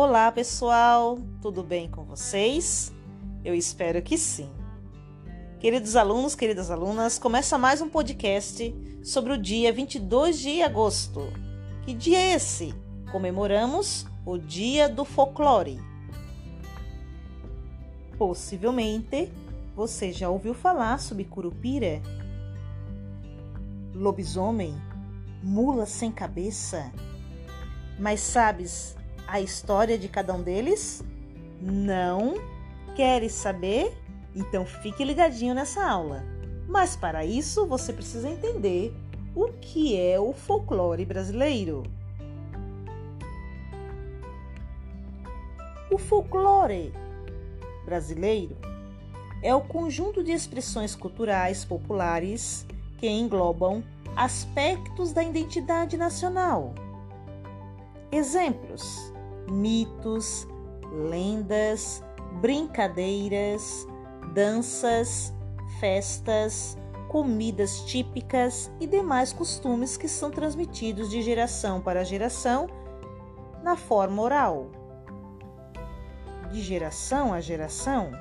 Olá, pessoal, tudo bem com vocês? Eu espero que sim. Queridos alunos, queridas alunas, começa mais um podcast sobre o dia 22 de agosto. Que dia é esse? Comemoramos o Dia do Folclore. Possivelmente você já ouviu falar sobre curupira, lobisomem, mula sem cabeça. Mas sabes a história de cada um deles? Não? Queres saber? Então fique ligadinho nessa aula. Mas para isso você precisa entender o que é o folclore brasileiro. O folclore brasileiro é o conjunto de expressões culturais populares que englobam aspectos da identidade nacional. Exemplos: mitos, lendas, brincadeiras, danças, festas, comidas típicas e demais costumes que são transmitidos de geração para geração na forma oral. De geração a geração,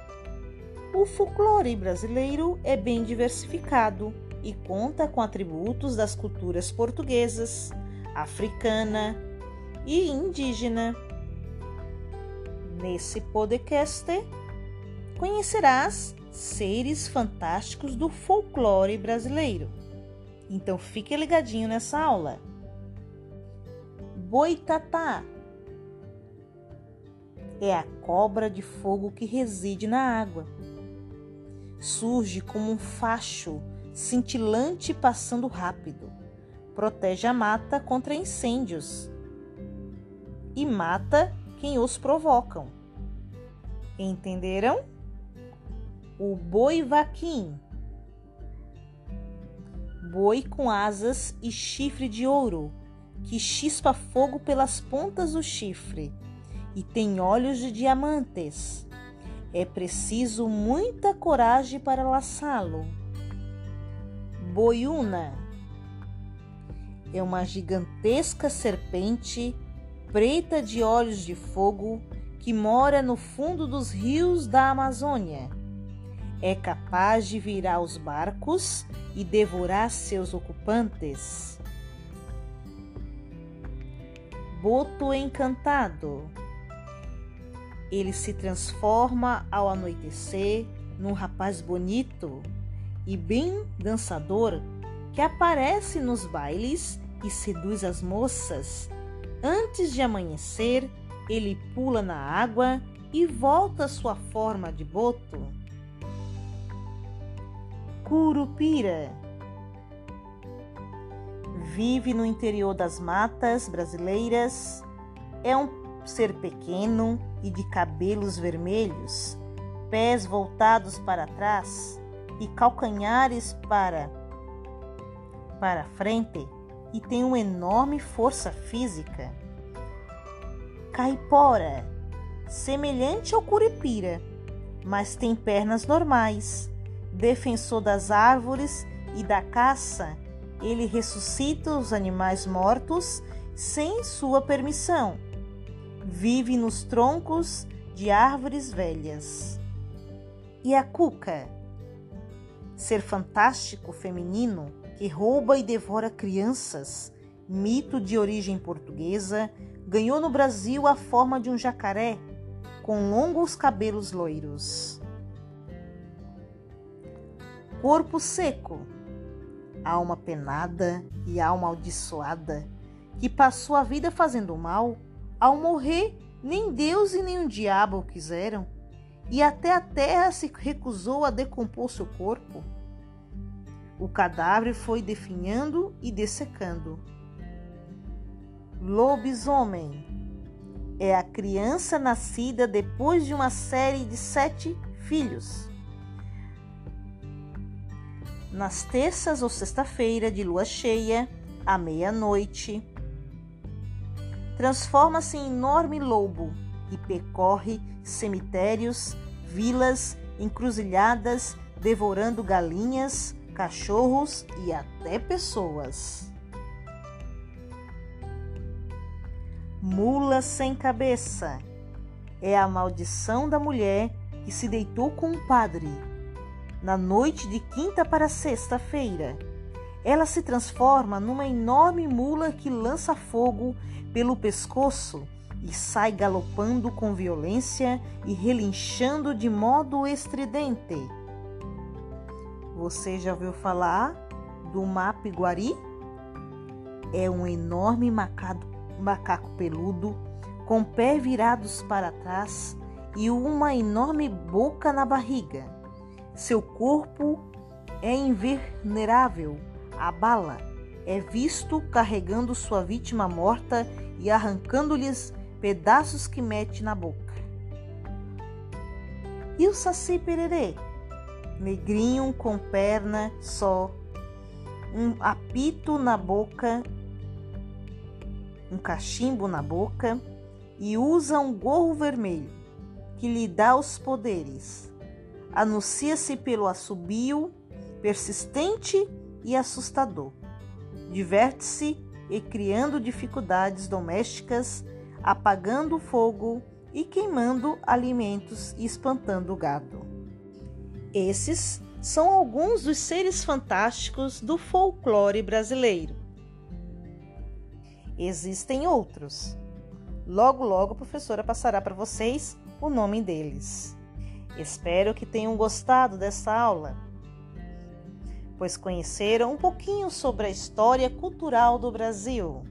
o folclore brasileiro é bem diversificado e conta com atributos das culturas portuguesas, africana e indígena. Nesse podcast, conhecerás seres fantásticos do folclore brasileiro. Então fique ligadinho nessa aula. Boitatá é a cobra de fogo que reside na água. Surge como um facho cintilante passando rápido. Protege a mata contra incêndios e mata quem os provocam. Entenderam? O boi vaquim. Boi com asas e chifre de ouro, que chispa fogo pelas pontas do chifre e tem olhos de diamantes. É preciso muita coragem para laçá-lo. Boiuna é uma gigantesca serpente preta de olhos de fogo que mora no fundo dos rios da Amazônia. É capaz de virar os barcos e devorar seus ocupantes. Boto encantado. Ele se transforma ao anoitecer num rapaz bonito e bem dançador que aparece nos bailes e seduz as moças. Antes de amanhecer, ele pula na água e volta à sua forma de boto. Curupira vive no interior das matas brasileiras. É um ser pequeno e de cabelos vermelhos, pés voltados para trás e calcanhares para para frente e tem uma enorme força física. Caipora, semelhante ao curipira, mas tem pernas normais. Defensor das árvores e da caça, ele ressuscita os animais mortos sem sua permissão. Vive nos troncos de árvores velhas. E a cuca? Ser fantástico feminino que rouba e devora crianças, mito de origem portuguesa, ganhou no Brasil a forma de um jacaré com longos cabelos loiros. Corpo seco, alma penada e alma amaldiçoada, que passou a vida fazendo mal, ao morrer, nem Deus e nem o diabo o quiseram e até a terra se recusou a decompor seu corpo. O cadáver foi definhando e dessecando. Lobisomem é a criança nascida depois de uma série de sete filhos. Nas terças ou sexta-feira de lua cheia, à meia-noite, transforma-se em enorme lobo e percorre cemitérios, vilas, encruzilhadas, devorando galinhas, cachorros e até pessoas. Mula sem cabeça é a maldição da mulher que se deitou com o padre. Na noite de quinta para sexta-feira, ela se transforma numa enorme mula que lança fogo pelo pescoço e sai galopando com violência e relinchando de modo estridente. Você já ouviu falar do Mapiguari? É um enorme macaco, macaco peludo com pés virados para trás e uma enorme boca na barriga. Seu corpo é invulnerável à bala. É visto carregando sua vítima morta e arrancando-lhes pedaços que mete na boca. E o Saci Pererê? Negrinho com perna só, um apito na boca, um cachimbo na boca e usa um gorro vermelho que lhe dá os poderes. Anuncia-se pelo assobio persistente e assustador. Diverte-se e criando dificuldades domésticas apagando fogo e queimando alimentos e espantando o gado. Esses são alguns dos seres fantásticos do folclore brasileiro. Existem outros. Logo, logo a professora passará para vocês o nome deles. Espero que tenham gostado dessa aula, pois conheceram um pouquinho sobre a história cultural do Brasil.